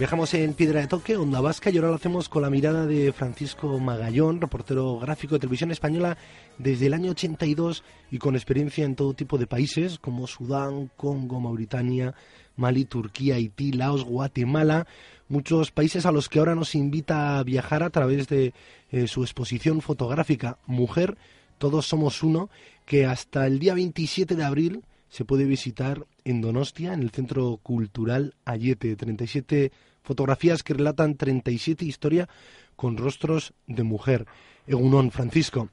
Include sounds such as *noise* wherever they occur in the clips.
Viajamos en Piedra de Toque, Onda Vasca, y ahora lo hacemos con la mirada de Francisco Magallón, reportero gráfico de Televisión Española desde el año 82 y con experiencia en todo tipo de países como Sudán, Congo, Mauritania, Mali, Turquía, Haití, Laos, Guatemala, muchos países a los que ahora nos invita a viajar a través de eh, su exposición fotográfica Mujer, Todos Somos Uno, que hasta el día 27 de abril se puede visitar en Donostia, en el Centro Cultural Ayete. 37 fotografías que relatan 37 historias con rostros de mujer. Egunon, Francisco.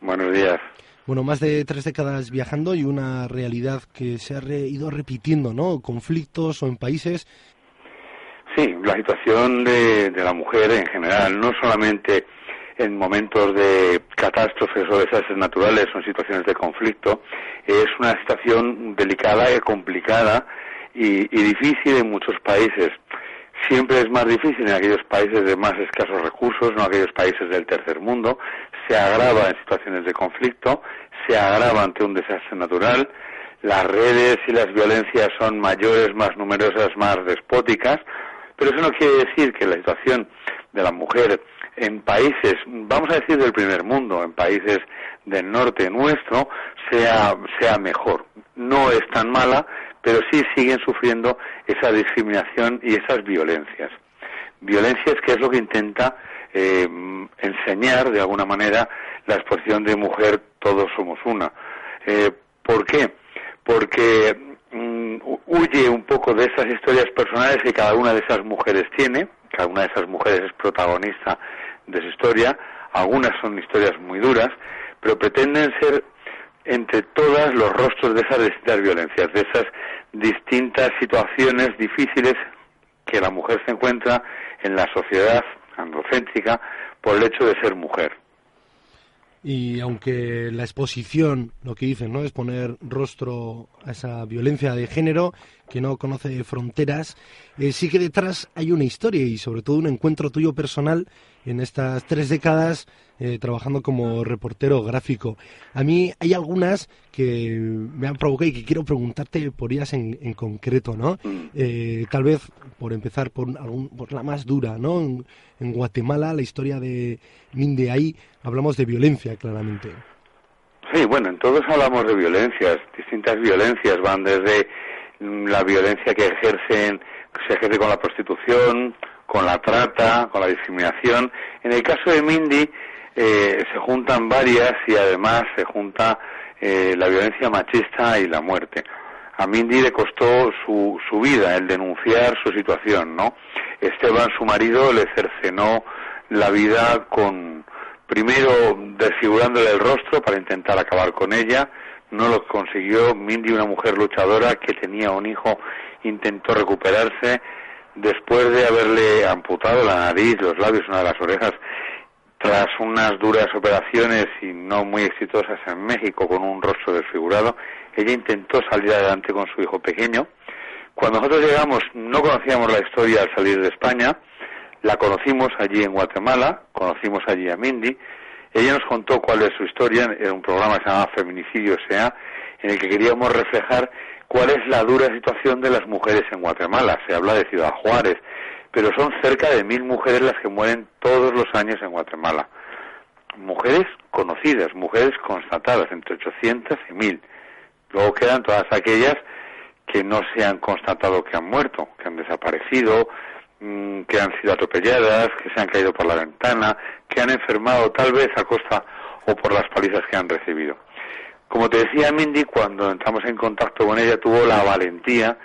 Buenos días. Bueno, más de tres décadas viajando y una realidad que se ha ido repitiendo, ¿no? Conflictos o en países. Sí, la situación de, de la mujer en general, no solamente en momentos de catástrofes o desastres naturales o en situaciones de conflicto, es una situación delicada y complicada y, y difícil en muchos países. Siempre es más difícil en aquellos países de más escasos recursos, no aquellos países del tercer mundo, se agrava en situaciones de conflicto, se agrava ante un desastre natural, las redes y las violencias son mayores, más numerosas, más despóticas, pero eso no quiere decir que la situación de la mujer en países, vamos a decir del primer mundo, en países del norte nuestro, sea, sea mejor. No es tan mala, pero sí siguen sufriendo esa discriminación y esas violencias. Violencias que es lo que intenta eh, enseñar de alguna manera la exposición de mujer todos somos una. Eh, ¿Por qué? Porque mm, huye un poco de esas historias personales que cada una de esas mujeres tiene, cada una de esas mujeres es protagonista de su historia, algunas son historias muy duras, pero pretenden ser entre todas los rostros de esas distintas violencias, de esas distintas situaciones difíciles que la mujer se encuentra en la sociedad androcéntrica por el hecho de ser mujer. Y aunque la exposición, lo que dicen, ¿no? es poner rostro a esa violencia de género que no conoce fronteras, eh, sí que detrás hay una historia y sobre todo un encuentro tuyo personal en estas tres décadas eh, trabajando como reportero gráfico. A mí hay algunas que me han provocado y que quiero preguntarte por ellas en, en concreto, ¿no? Mm. Eh, tal vez por empezar por, algún, por la más dura, ¿no? En, Guatemala, la historia de Minde, ahí hablamos de violencia, claramente. Sí, bueno, en todos hablamos de violencias, distintas violencias, van desde la violencia que ejercen, se ejerce con la prostitución, con la trata, con la discriminación. En el caso de Mindy eh, se juntan varias y además se junta eh, la violencia machista y la muerte. A Mindy le costó su, su vida el denunciar su situación, ¿no? Esteban, su marido, le cercenó la vida con, primero desfigurándole el rostro para intentar acabar con ella, no lo consiguió. Mindy, una mujer luchadora que tenía un hijo, intentó recuperarse, después de haberle amputado la nariz, los labios, una de las orejas, tras unas duras operaciones y no muy exitosas en México con un rostro desfigurado, ella intentó salir adelante con su hijo pequeño. Cuando nosotros llegamos no conocíamos la historia al salir de España, la conocimos allí en Guatemala, conocimos allí a Mindy, ella nos contó cuál es su historia, en un programa que se llama Feminicidio S.A., en el que queríamos reflejar cuál es la dura situación de las mujeres en Guatemala. Se habla de Ciudad Juárez, pero son cerca de mil mujeres las que mueren todos los años en Guatemala. Mujeres conocidas, mujeres constatadas, entre 800 y 1000. Luego quedan todas aquellas que no se han constatado que han muerto, que han desaparecido, mm, que han sido atropelladas, que se han caído por la ventana, que han enfermado tal vez a costa o por las palizas que han recibido. Como te decía Mindy, cuando entramos en contacto con ella tuvo la valentía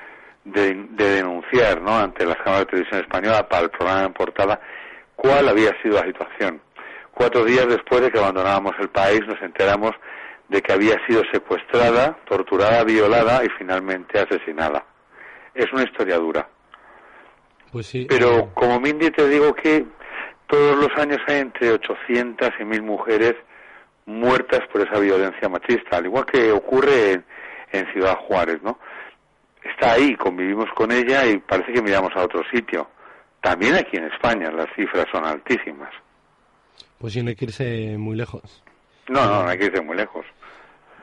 de, denunciar ¿no? ante las cámaras de televisión española para el programa en portada cuál había sido la situación. Cuatro días después de que abandonábamos el país nos enteramos de que había sido secuestrada, torturada, violada y finalmente asesinada. Es una historia dura. Pues sí. Pero eh, como Mindy te digo que todos los años hay entre 800 y 1000 mujeres muertas por esa violencia machista, al igual que ocurre en, en Ciudad Juárez, ¿no? Está ahí, convivimos con ella y parece que miramos a otro sitio. También aquí en España las cifras son altísimas. Pues sí, no hay que irse muy lejos. No, no, no hay que irse muy lejos.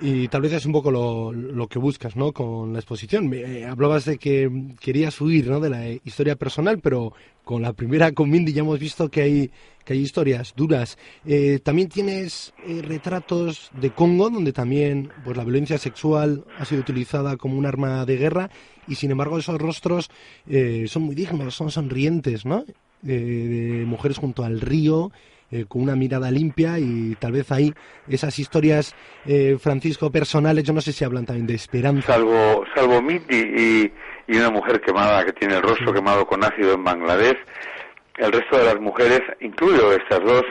Y tal vez es un poco lo, lo que buscas, ¿no? Con la exposición. Eh, hablabas de que querías huir, ¿no? De la historia personal, pero con la primera con Mindy ya hemos visto que hay que hay historias duras. Eh, también tienes eh, retratos de Congo, donde también pues la violencia sexual ha sido utilizada como un arma de guerra y sin embargo esos rostros son muy dignos, son sonrientes, ¿no? de mujeres junto al río eh, con una mirada limpia y tal vez ahí esas historias, eh, Francisco, personales, yo no sé si hablan también de esperanza. Salvo, salvo Miti y, una mujer quemada que tiene el rostro quemado con ácido en Bangladesh, el resto de las mujeres, incluido estas dos,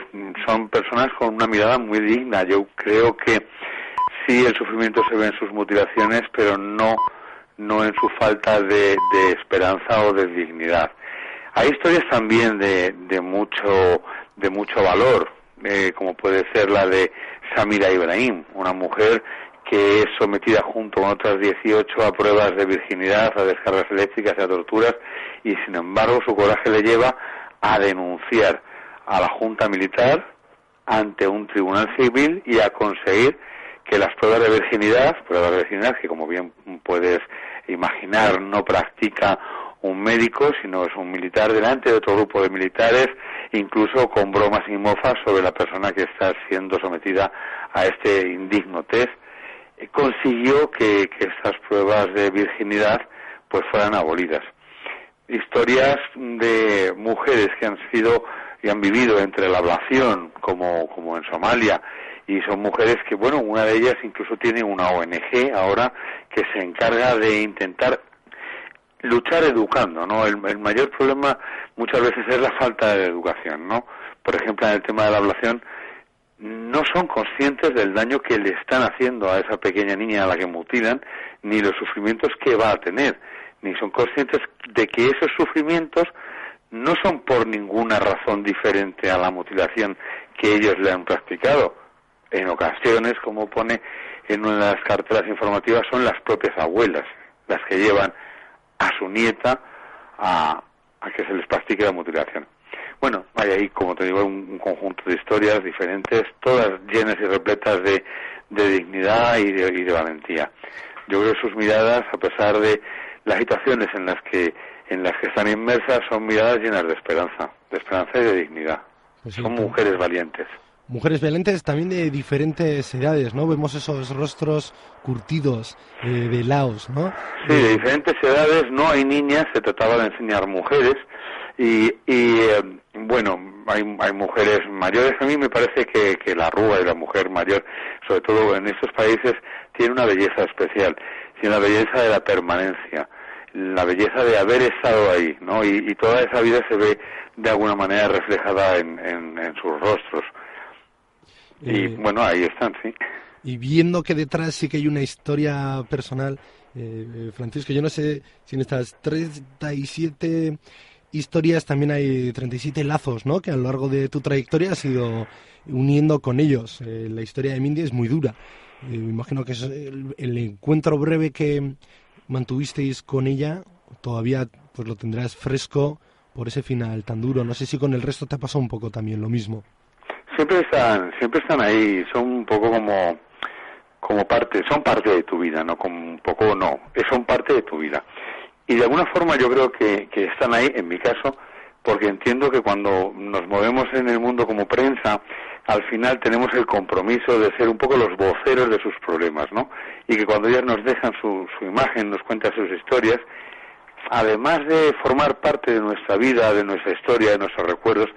son personas con una mirada muy digna. Yo creo que sí el sufrimiento se ve en sus mutilaciones, pero no, no en su falta de, de esperanza o de dignidad. Hay historias también de, de mucho de mucho valor, eh, como puede ser la de Samira Ibrahim, una mujer que es sometida junto con otras 18 a pruebas de virginidad, a descargas eléctricas y a torturas, y sin embargo su coraje le lleva a denunciar a la Junta Militar ante un tribunal civil y a conseguir que las pruebas de virginidad, pruebas de virginidad que como bien puedes imaginar no practica un médico, sino es un militar delante de otro grupo de militares, incluso con bromas y mofas sobre la persona que está siendo sometida a este indigno test, eh, consiguió que, estas pruebas de virginidad pues fueran abolidas. Historias de mujeres que han sido y han vivido entre la ablación, como, como en Somalia, y son mujeres que, bueno, una de ellas incluso tiene una ONG ahora que se encarga de intentar luchar educando, ¿no? El, mayor problema muchas veces es la falta de educación, ¿no? Por ejemplo, en el tema de la ablación, no son conscientes del daño que le están haciendo a esa pequeña niña a la que mutilan, ni los sufrimientos que va a tener, ni son conscientes de que esos sufrimientos no son por ninguna razón diferente a la mutilación que ellos le han practicado. En ocasiones, como pone en una de las carteras informativas, son las propias abuelas las que llevan a su nieta a, que se les practique la mutilación. Bueno, hay ahí, como te digo, un, conjunto de historias diferentes, todas llenas y repletas de, dignidad y de, y de, valentía. Yo creo que sus miradas, a pesar de las situaciones en las que en las que están inmersas, son miradas llenas de esperanza, de esperanza y de dignidad. Pues son mujeres valientes. Mujeres valientes también de diferentes edades, ¿no? Vemos esos rostros curtidos, eh, velados, ¿no? Sí, de diferentes edades, no hay niñas, se trataba de enseñar mujeres y, y eh, bueno, hay, hay mujeres mayores. A mí me parece que, que la rúa y la mujer mayor, sobre todo en estos países, tiene una belleza especial, tiene la belleza de la permanencia la belleza de haber estado ahí, ¿no? Y, toda esa vida se ve de alguna manera reflejada en, en sus rostros. Y eh, bueno, ahí están, sí. Y viendo que detrás sí que hay una historia personal, eh, eh, Francisco, yo no sé si en estas 37 historias también hay 37 lazos, ¿no? Que a lo largo de tu trayectoria has ido uniendo con ellos. la historia de Mindy es muy dura. me imagino que es el, el, encuentro breve que mantuvisteis con ella todavía pues lo tendrás fresco por ese final tan duro. No sé si con el resto te ha pasado un poco también lo mismo siempre están siempre están ahí son un poco como como parte son parte de tu vida no como un poco no son parte de tu vida. Y de alguna forma yo creo que, que están ahí en mi caso porque entiendo que cuando nos movemos en el mundo como prensa al final tenemos el compromiso de ser un poco los voceros de sus problemas no y que cuando ellas nos dejan su, su imagen nos cuentan sus historias además de formar parte de nuestra vida, de nuestra historia, de nuestros recuerdos,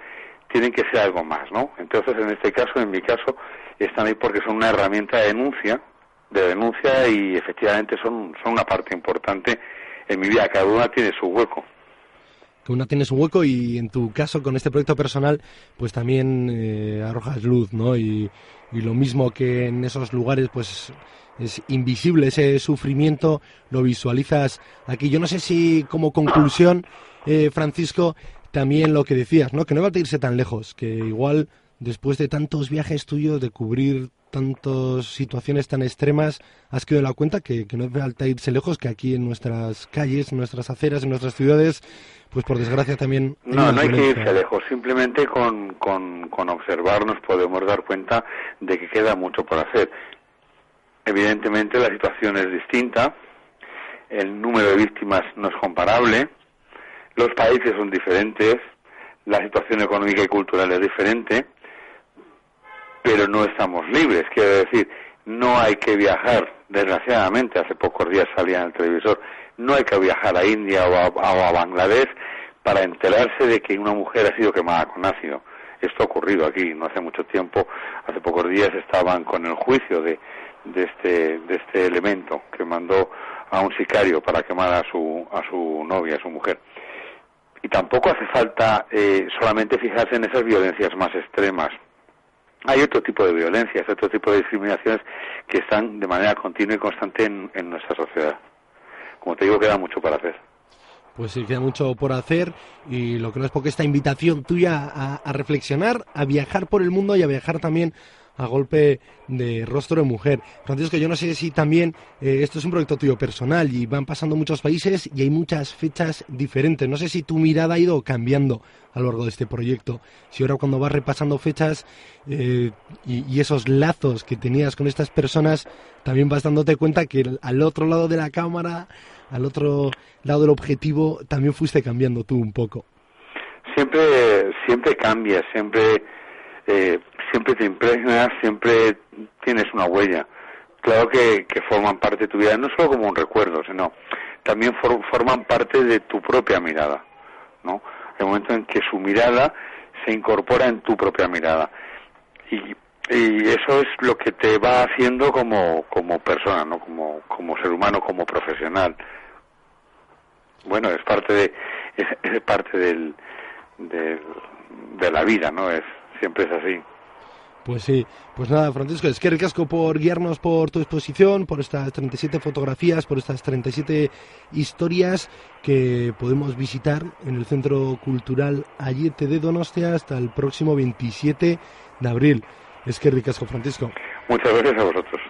tienen que ser algo más, ¿no? Entonces, en este caso, en mi caso, están ahí porque son una herramienta de denuncia, de denuncia y efectivamente son, son una parte importante en mi vida. Cada una tiene su hueco que una tiene su hueco y en tu caso con este proyecto personal pues también eh, arrojas luz, ¿no? Y, y, lo mismo que en esos lugares pues es invisible ese sufrimiento, lo visualizas aquí. Yo no sé si como conclusión, eh, Francisco, también lo que decías, ¿no? Que no va a irse tan lejos, que igual después de tantos viajes tuyos, de cubrir tantas situaciones tan extremas, has quedado la cuenta que, no es falta irse lejos, que aquí en nuestras calles, en nuestras aceras, en nuestras ciudades, pues por desgracia también... No, no hay que irse lejos, simplemente con, con, con observar nos podemos dar cuenta de que queda mucho por hacer. Evidentemente la situación es distinta, el número de víctimas no es comparable, los países son diferentes, la situación económica y cultural es diferente, pero no estamos libres. Quiero decir, no hay que viajar, desgraciadamente, hace pocos días salía en el televisor, no hay que viajar a India o a, Bangladesh para enterarse de que una mujer ha sido quemada con ácido. Esto ha ocurrido aquí no hace mucho tiempo, hace pocos días estaban con el juicio de, de, este, de este elemento que mandó a un sicario para quemar a su, a su novia, a su mujer. Y tampoco hace falta eh, solamente fijarse en esas violencias más extremas, hay otro tipo de violencias, otro tipo de discriminaciones que están de manera continua y constante en, nuestra sociedad. Como te digo, queda mucho para hacer. Pues sí, queda mucho por hacer y lo que no es porque esta invitación tuya a reflexionar, a viajar por el mundo y a viajar también a golpe de rostro de mujer. Francisco, yo no sé si también eh, esto es un proyecto tuyo personal y van pasando muchos países y hay muchas fechas diferentes. No sé si tu mirada ha ido cambiando a lo largo de este proyecto. Si ahora cuando vas repasando fechas eh, y, esos lazos que tenías con estas personas, también vas dándote cuenta que al otro lado de la cámara, al otro lado del objetivo, también fuiste cambiando tú un poco. Siempre, siempre cambia, siempre eh, siempre te impregnas, siempre tienes una huella. Claro que, forman parte de tu vida, no solo como un recuerdo, sino también forman parte de tu propia mirada, ¿no? El momento en que su mirada se incorpora en tu propia mirada. Y, eso es lo que te va haciendo como, como persona, ¿no? Como, como ser humano, como profesional. Bueno, es parte de, *laughs* es, parte del, de la vida, ¿no? Es, siempre es así. Pues sí, pues nada, Francisco, es que ricasco por guiarnos por tu exposición, por estas 37 fotografías, por estas 37 historias que podemos visitar en el Centro Cultural Ayete de Donostia hasta el próximo 27 de abril. Es que ricasco, Francisco. Muchas gracias a vosotros.